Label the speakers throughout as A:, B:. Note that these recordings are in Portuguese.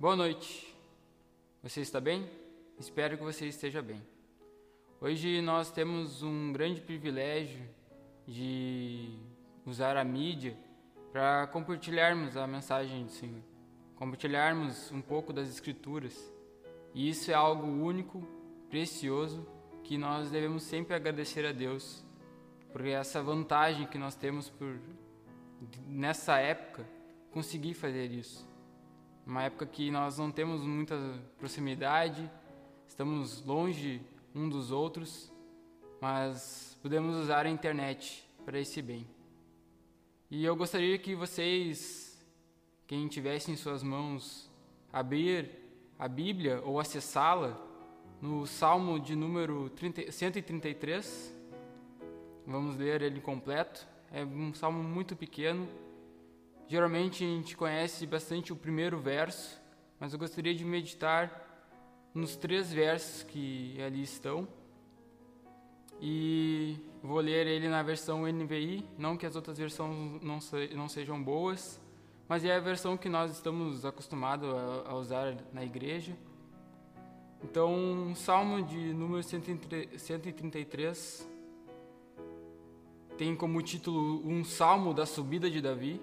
A: Boa noite. Você está bem? Espero que você esteja bem. Hoje nós temos um grande privilégio de usar a mídia para compartilharmos a mensagem do Senhor, compartilharmos um pouco das Escrituras. E isso é algo único, precioso, que nós devemos sempre agradecer a Deus por essa vantagem que nós temos por nessa época conseguir fazer isso. Uma época que nós não temos muita proximidade, estamos longe um dos outros, mas podemos usar a internet para esse bem. E eu gostaria que vocês, quem tivesse em suas mãos, abrir a Bíblia ou acessá-la no Salmo de número 30, 133. Vamos ler ele completo. É um salmo muito pequeno. Geralmente a gente conhece bastante o primeiro verso, mas eu gostaria de meditar nos três versos que ali estão. E vou ler ele na versão NVI, não que as outras versões não, se, não sejam boas, mas é a versão que nós estamos acostumados a, a usar na igreja. Então, Salmo de número 133 tem como título um salmo da subida de Davi.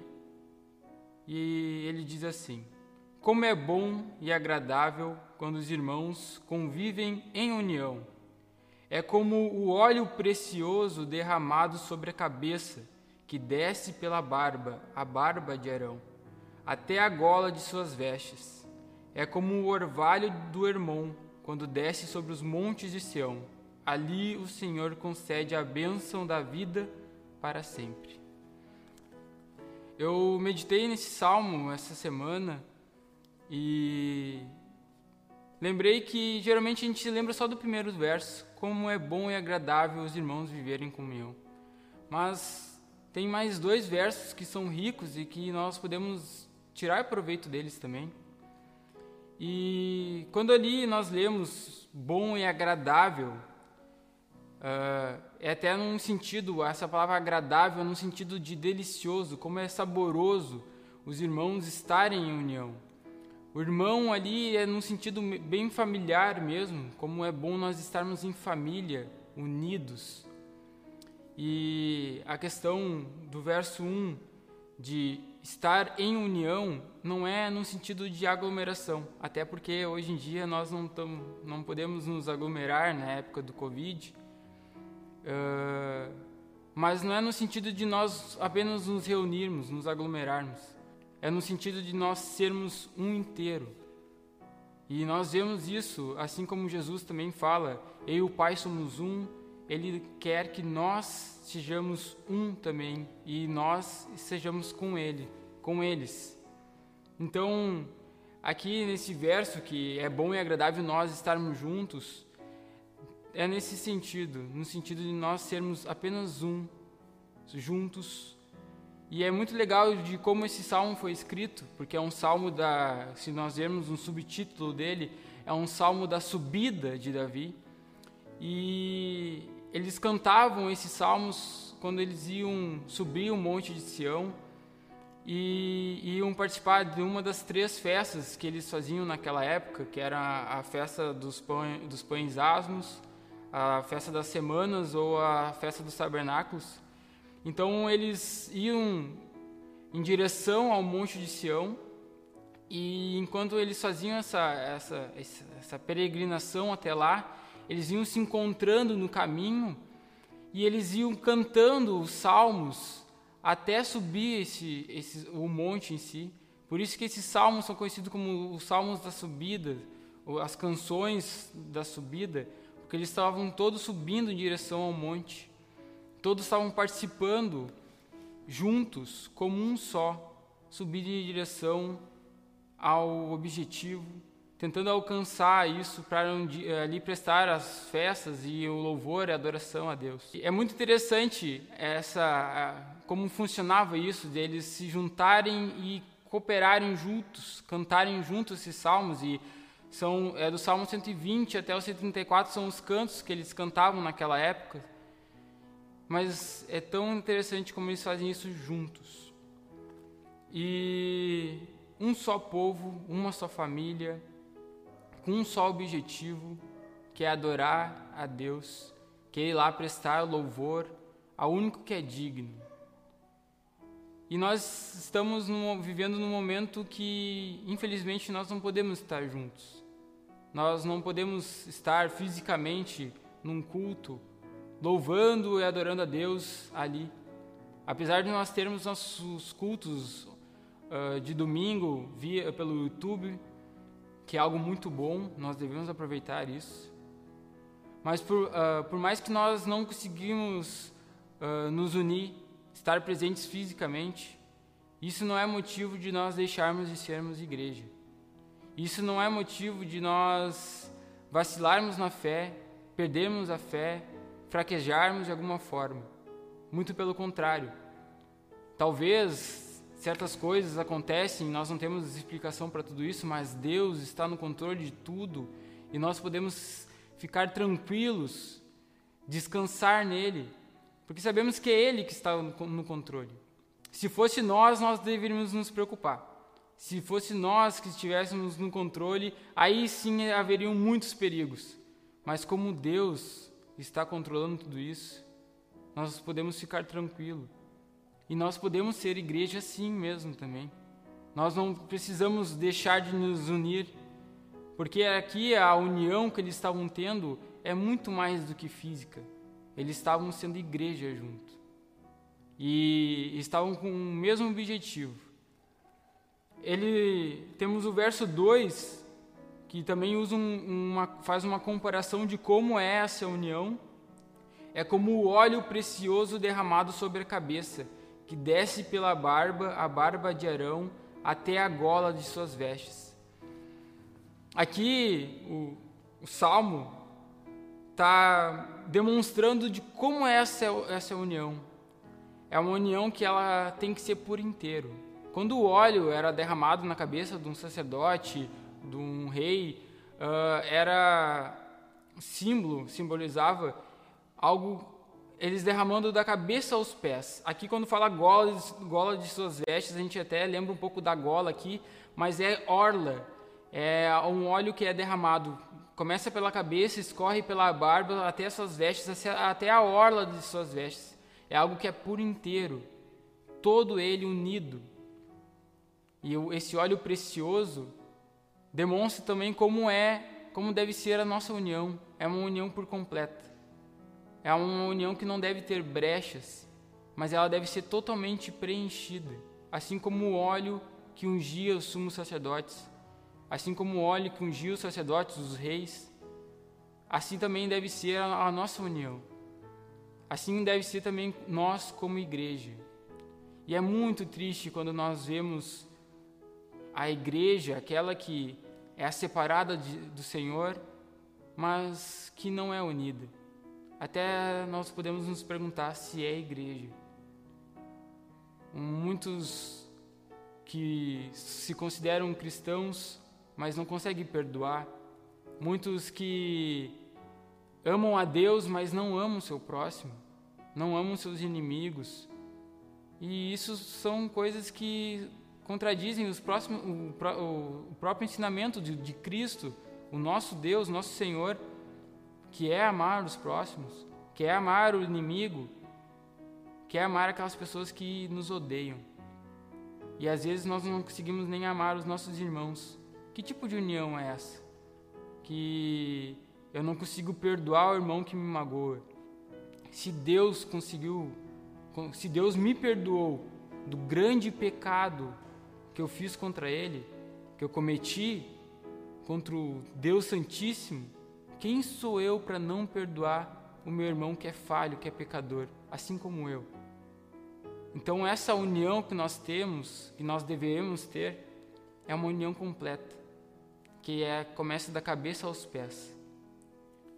A: E ele diz assim: Como é bom e agradável quando os irmãos convivem em união. É como o óleo precioso derramado sobre a cabeça, que desce pela barba, a barba de Arão, até a gola de suas vestes. É como o orvalho do Hermon, quando desce sobre os montes de Sião. Ali o Senhor concede a bênção da vida para sempre. Eu meditei nesse salmo essa semana e lembrei que geralmente a gente lembra só do primeiro verso, como é bom e agradável os irmãos viverem em comunhão. Mas tem mais dois versos que são ricos e que nós podemos tirar proveito deles também. E quando ali nós lemos bom e agradável, uh, é até num sentido, essa palavra agradável, num sentido de delicioso, como é saboroso os irmãos estarem em união. O irmão ali é num sentido bem familiar mesmo, como é bom nós estarmos em família, unidos. E a questão do verso 1 de estar em união não é no sentido de aglomeração, até porque hoje em dia nós não, tamo, não podemos nos aglomerar na época do Covid, uh, mas não é no sentido de nós apenas nos reunirmos, nos aglomerarmos, é no sentido de nós sermos um inteiro. E nós vemos isso, assim como Jesus também fala, eu e o Pai somos um, Ele quer que nós sejamos um também e nós sejamos com Ele, com eles. Então, aqui nesse verso que é bom e agradável nós estarmos juntos, é nesse sentido, no sentido de nós sermos apenas um, juntos. E é muito legal de como esse salmo foi escrito, porque é um salmo da, se nós vermos um subtítulo dele, é um salmo da subida de Davi. E eles cantavam esses salmos quando eles iam subir o monte de Sião e iam participar de uma das três festas que eles faziam naquela época, que era a festa dos, pães, dos pães asmos, a festa das semanas ou a festa dos tabernáculos. Então eles iam em direção ao monte de Sião e enquanto eles faziam essa, essa, essa peregrinação até lá, eles iam se encontrando no caminho e eles iam cantando os salmos até subir esse, esse, o monte em si. Por isso que esses salmos são conhecidos como os salmos da subida, as canções da subida, porque eles estavam todos subindo em direção ao monte. Todos estavam participando juntos, como um só, subindo em direção ao objetivo tentando alcançar isso para eh, ali prestar as festas e o louvor e a adoração a Deus. É muito interessante essa como funcionava isso deles se juntarem e cooperarem juntos, cantarem juntos esses salmos e são é do Salmo 120 até o 134 são os cantos que eles cantavam naquela época. Mas é tão interessante como eles fazem isso juntos. E um só povo, uma só família, com um só objetivo, que é adorar a Deus, que é ir lá prestar louvor ao único que é digno. E nós estamos no, vivendo num momento que, infelizmente, nós não podemos estar juntos. Nós não podemos estar fisicamente num culto, louvando e adorando a Deus ali. Apesar de nós termos nossos cultos uh, de domingo via pelo YouTube, que é algo muito bom, nós devemos aproveitar isso. Mas por, uh, por mais que nós não conseguimos uh, nos unir, estar presentes fisicamente, isso não é motivo de nós deixarmos de sermos igreja. Isso não é motivo de nós vacilarmos na fé, perdermos a fé, fraquejarmos de alguma forma. Muito pelo contrário. Talvez certas coisas acontecem, nós não temos explicação para tudo isso, mas Deus está no controle de tudo e nós podemos ficar tranquilos, descansar nele, porque sabemos que é Ele que está no controle. Se fosse nós, nós deveríamos nos preocupar. Se fosse nós que estivéssemos no controle, aí sim haveriam muitos perigos. Mas como Deus está controlando tudo isso, nós podemos ficar tranquilos. E nós podemos ser igreja assim mesmo também. Nós não precisamos deixar de nos unir, porque aqui a união que eles estavam tendo é muito mais do que física. Eles estavam sendo igreja junto. E estavam com o mesmo objetivo. Ele temos o verso 2 que também usa um, uma, faz uma comparação de como é essa união. É como o óleo precioso derramado sobre a cabeça que desce pela barba, a barba de Arão, até a gola de suas vestes. Aqui o, o salmo está demonstrando de como é essa, essa união. É uma união que ela tem que ser por inteiro. Quando o óleo era derramado na cabeça de um sacerdote, de um rei, uh, era símbolo, simbolizava algo eles derramando da cabeça aos pés. Aqui, quando fala gola, gola de suas vestes, a gente até lembra um pouco da gola aqui, mas é orla. É um óleo que é derramado. Começa pela cabeça, escorre pela barba até as suas vestes, até a orla de suas vestes. É algo que é por inteiro, todo ele unido. E esse óleo precioso demonstra também como é, como deve ser a nossa união. É uma união por completa. É uma união que não deve ter brechas, mas ela deve ser totalmente preenchida, assim como o óleo que ungia os sumos sacerdotes, assim como o óleo que ungia os sacerdotes, os reis, assim também deve ser a, nossa união. Assim deve ser também nós como igreja. E é muito triste quando nós vemos a igreja, aquela que é separada de, do Senhor, mas que não é unida. Até nós podemos nos perguntar se é igreja. Muitos que se consideram cristãos, mas não conseguem perdoar. Muitos que amam a Deus, mas não amam seu próximo, não amam seus inimigos. E isso são coisas que contradizem os próximos, o, o próprio ensinamento de, de Cristo, o nosso Deus, nosso Senhor que é amar os próximos, que é amar o inimigo, que é amar aquelas pessoas que nos odeiam. E às vezes nós não conseguimos nem amar os nossos irmãos. Que tipo de união é essa? Que eu não consigo perdoar o irmão que me magoa. Se Deus conseguiu, se Deus me perdoou do grande pecado que eu fiz contra Ele, que eu cometi contra o Deus Santíssimo, quem sou eu para não perdoar o meu irmão que é falho, que é pecador, assim como eu? Então, essa união que nós temos, que nós devemos ter, é uma união completa, que é, começa da cabeça aos pés.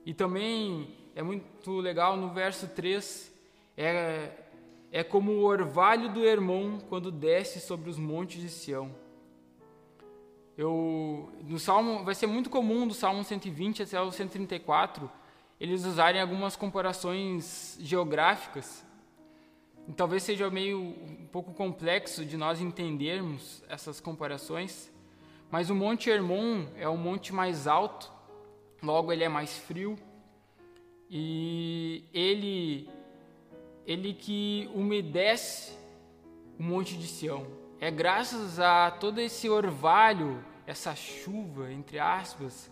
A: E também é muito legal no verso 3, é, é como o orvalho do irmão quando desce sobre os montes de Sião. Eu, no Salmo, vai ser muito comum do Salmo 120 até o 134 eles usarem algumas comparações geográficas. E talvez seja meio um pouco complexo de nós entendermos essas comparações, mas o Monte Hermon é o monte mais alto, logo ele é mais frio e ele ele que umedece o monte de Sião. É graças a todo esse orvalho, essa chuva, entre aspas,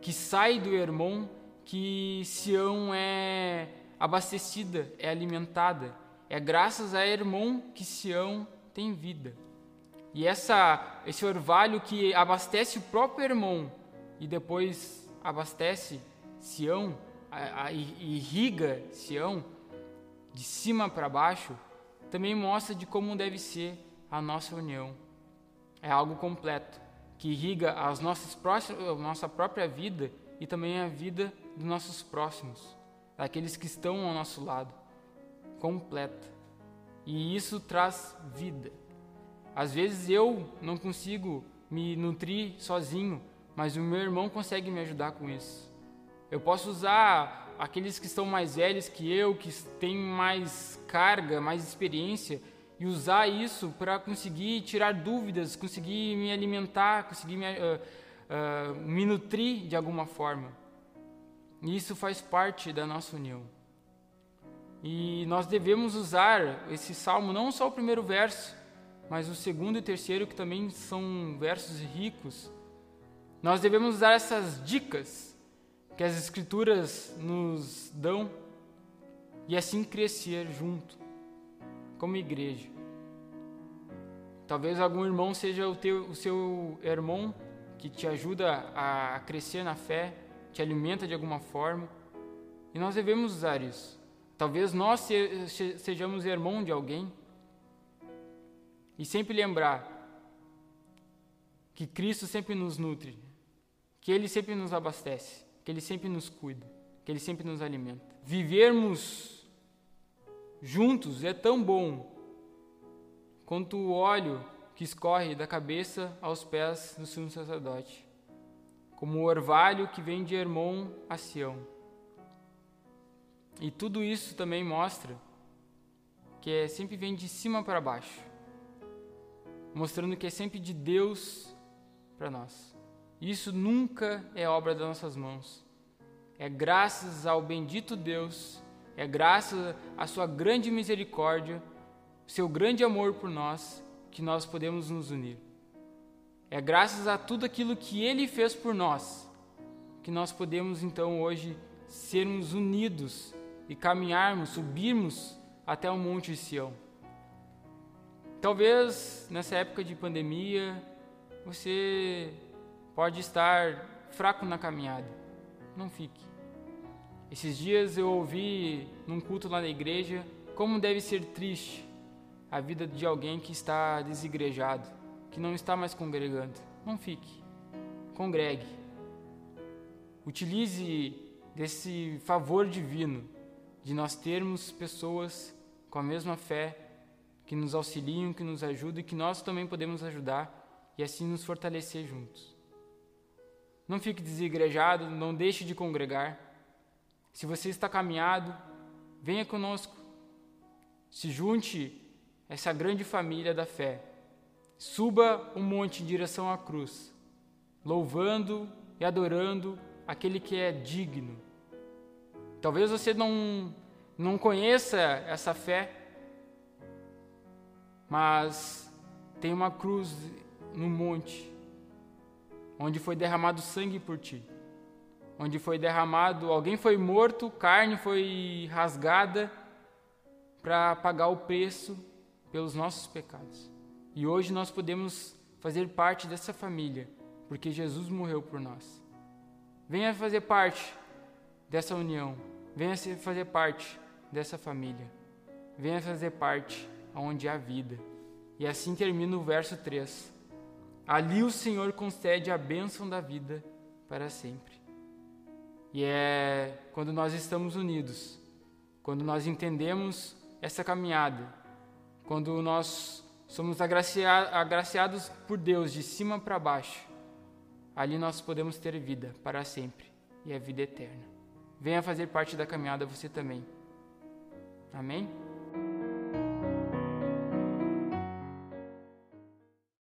A: que sai do Hermon que Sião é abastecida, é alimentada. É graças a Hermon que Sião tem vida. E essa, esse orvalho que abastece o próprio Hermon e depois abastece Sião, a, a, irriga Sião, de cima para baixo, também mostra de como deve ser a nossa união. É algo completo, que irriga as nossas próximas, a nossa própria vida e também a vida dos nossos próximos, daqueles que estão ao nosso lado. Completa. E isso traz vida. Às vezes eu não consigo me nutrir sozinho, mas o meu irmão consegue me ajudar com isso. Eu posso usar aqueles que estão mais velhos que eu, que têm mais carga, mais experiência, e usar isso para conseguir tirar dúvidas, conseguir me alimentar, conseguir me, uh, uh, me nutrir de alguma forma. E isso faz parte da nossa união. E nós devemos usar esse salmo, não só o primeiro verso, mas o segundo e terceiro, que também são versos ricos. Nós devemos usar essas dicas que as Escrituras nos dão e assim crescer junto, como igreja. Talvez algum irmão seja o, teu, o seu irmão que te ajuda a crescer na fé, te alimenta de alguma forma, e nós devemos usar isso. Talvez nós sejamos irmão de alguém, e sempre lembrar que Cristo sempre nos nutre, que Ele sempre nos abastece que Ele sempre nos cuida, que Ele sempre nos alimenta. Vivermos juntos é tão bom quanto o óleo que escorre da cabeça aos pés do sumo sacerdote, como o orvalho que vem de Hermon a Sião. E tudo isso também mostra que é, sempre vem de cima para baixo, mostrando que é sempre de Deus para nós. Isso nunca é obra das nossas mãos. É graças ao bendito Deus, é graças à sua grande misericórdia, seu grande amor por nós, que nós podemos nos unir. É graças a tudo aquilo que ele fez por nós que nós podemos então hoje sermos unidos e caminharmos, subirmos até o Monte de Sião. Talvez nessa época de pandemia você pode estar fraco na caminhada. Não fique. Esses dias eu ouvi num culto lá na igreja como deve ser triste a vida de alguém que está desigrejado, que não está mais congregando. Não fique. Congregue. Utilize desse favor divino de nós termos pessoas com a mesma fé que nos auxiliam, que nos ajudam e que nós também podemos ajudar e assim nos fortalecer juntos. Não fique desigrejado, não deixe de congregar. Se você está caminhado, venha conosco. Se junte a essa grande família da fé. Suba o um monte em direção à cruz, louvando e adorando aquele que é digno. Talvez você não, não conheça essa fé, mas tem uma cruz no monte onde foi derramado sangue por ti, onde foi derramado, alguém foi morto, carne foi rasgada para pagar o preço pelos nossos pecados. E hoje nós podemos fazer parte dessa família, porque Jesus morreu por nós. Venha fazer parte dessa união, venha fazer parte dessa família, venha fazer parte onde há vida. E assim termina o verso 3. Ali o Senhor concede a bênção da vida para sempre. E é quando nós estamos unidos, quando nós entendemos essa caminhada, quando nós somos agraciados por Deus de cima para baixo, ali nós podemos ter vida para sempre e a vida eterna. Venha fazer parte da caminhada você também. Amém?